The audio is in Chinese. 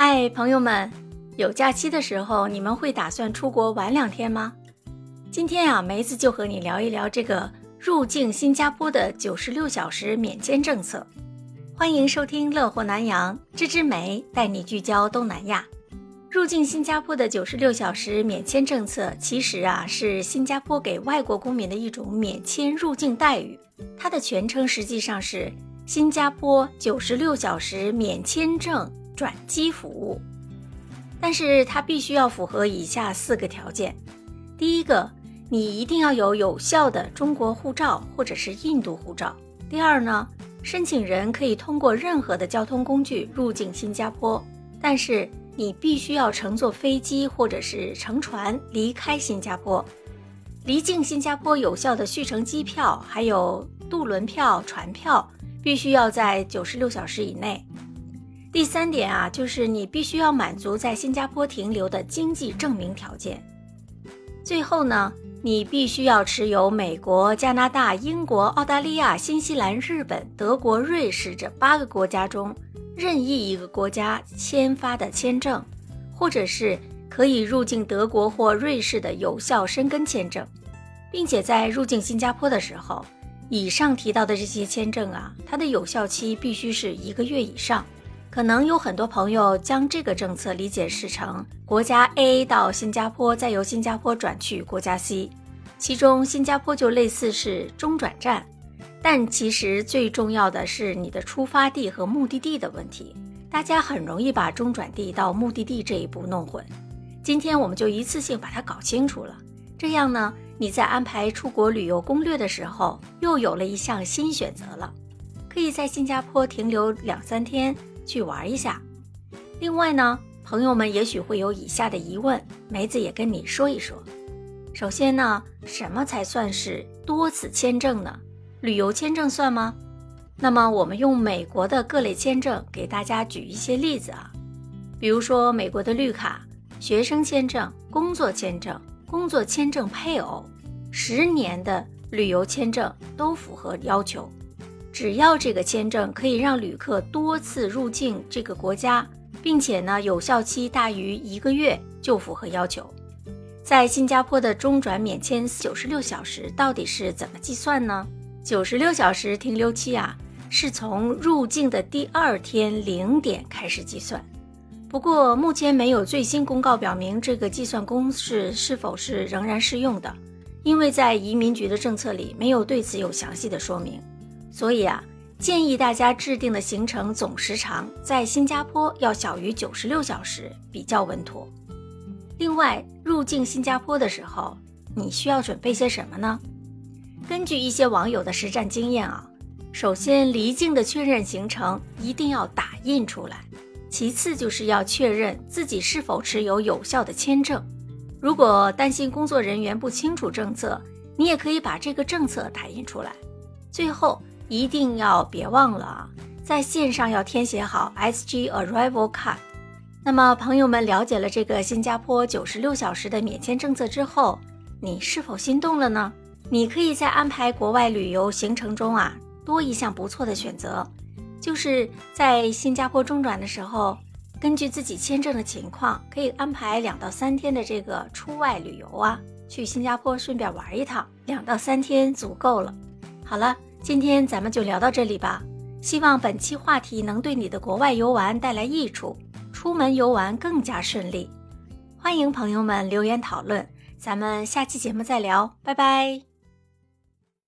嗨，朋友们，有假期的时候，你们会打算出国玩两天吗？今天啊，梅子就和你聊一聊这个入境新加坡的九十六小时免签政策。欢迎收听《乐活南洋》，芝芝梅带你聚焦东南亚。入境新加坡的九十六小时免签政策，其实啊是新加坡给外国公民的一种免签入境待遇。它的全称实际上是新加坡九十六小时免签证。转机服务，但是它必须要符合以下四个条件：第一个，你一定要有有效的中国护照或者是印度护照；第二呢，申请人可以通过任何的交通工具入境新加坡，但是你必须要乘坐飞机或者是乘船离开新加坡。离境新加坡有效的续程机票还有渡轮票、船票，必须要在九十六小时以内。第三点啊，就是你必须要满足在新加坡停留的经济证明条件。最后呢，你必须要持有美国、加拿大、英国、澳大利亚、新西兰、日本、德国、瑞士这八个国家中任意一个国家签发的签证，或者是可以入境德国或瑞士的有效申根签证，并且在入境新加坡的时候，以上提到的这些签证啊，它的有效期必须是一个月以上。可能有很多朋友将这个政策理解是成国家 A 到新加坡，再由新加坡转去国家 C，其中新加坡就类似是中转站，但其实最重要的是你的出发地和目的地的问题，大家很容易把中转地到目的地这一步弄混。今天我们就一次性把它搞清楚了，这样呢，你在安排出国旅游攻略的时候又有了一项新选择了，可以在新加坡停留两三天。去玩一下。另外呢，朋友们也许会有以下的疑问，梅子也跟你说一说。首先呢，什么才算是多次签证呢？旅游签证算吗？那么我们用美国的各类签证给大家举一些例子啊，比如说美国的绿卡、学生签证、工作签证、工作签证配偶、十年的旅游签证都符合要求。只要这个签证可以让旅客多次入境这个国家，并且呢有效期大于一个月，就符合要求。在新加坡的中转免签九十六小时到底是怎么计算呢？九十六小时停留期啊，是从入境的第二天零点开始计算。不过目前没有最新公告表明这个计算公式是否是仍然适用的，因为在移民局的政策里没有对此有详细的说明。所以啊，建议大家制定的行程总时长在新加坡要小于九十六小时，比较稳妥。另外，入境新加坡的时候，你需要准备些什么呢？根据一些网友的实战经验啊，首先离境的确认行程一定要打印出来，其次就是要确认自己是否持有有效的签证。如果担心工作人员不清楚政策，你也可以把这个政策打印出来。最后。一定要别忘了啊，在线上要填写好 SG Arrival Card。那么，朋友们了解了这个新加坡九十六小时的免签政策之后，你是否心动了呢？你可以在安排国外旅游行程中啊，多一项不错的选择，就是在新加坡中转的时候，根据自己签证的情况，可以安排两到三天的这个出外旅游啊，去新加坡顺便玩一趟，两到三天足够了。好了。今天咱们就聊到这里吧，希望本期话题能对你的国外游玩带来益处，出门游玩更加顺利。欢迎朋友们留言讨论，咱们下期节目再聊，拜拜。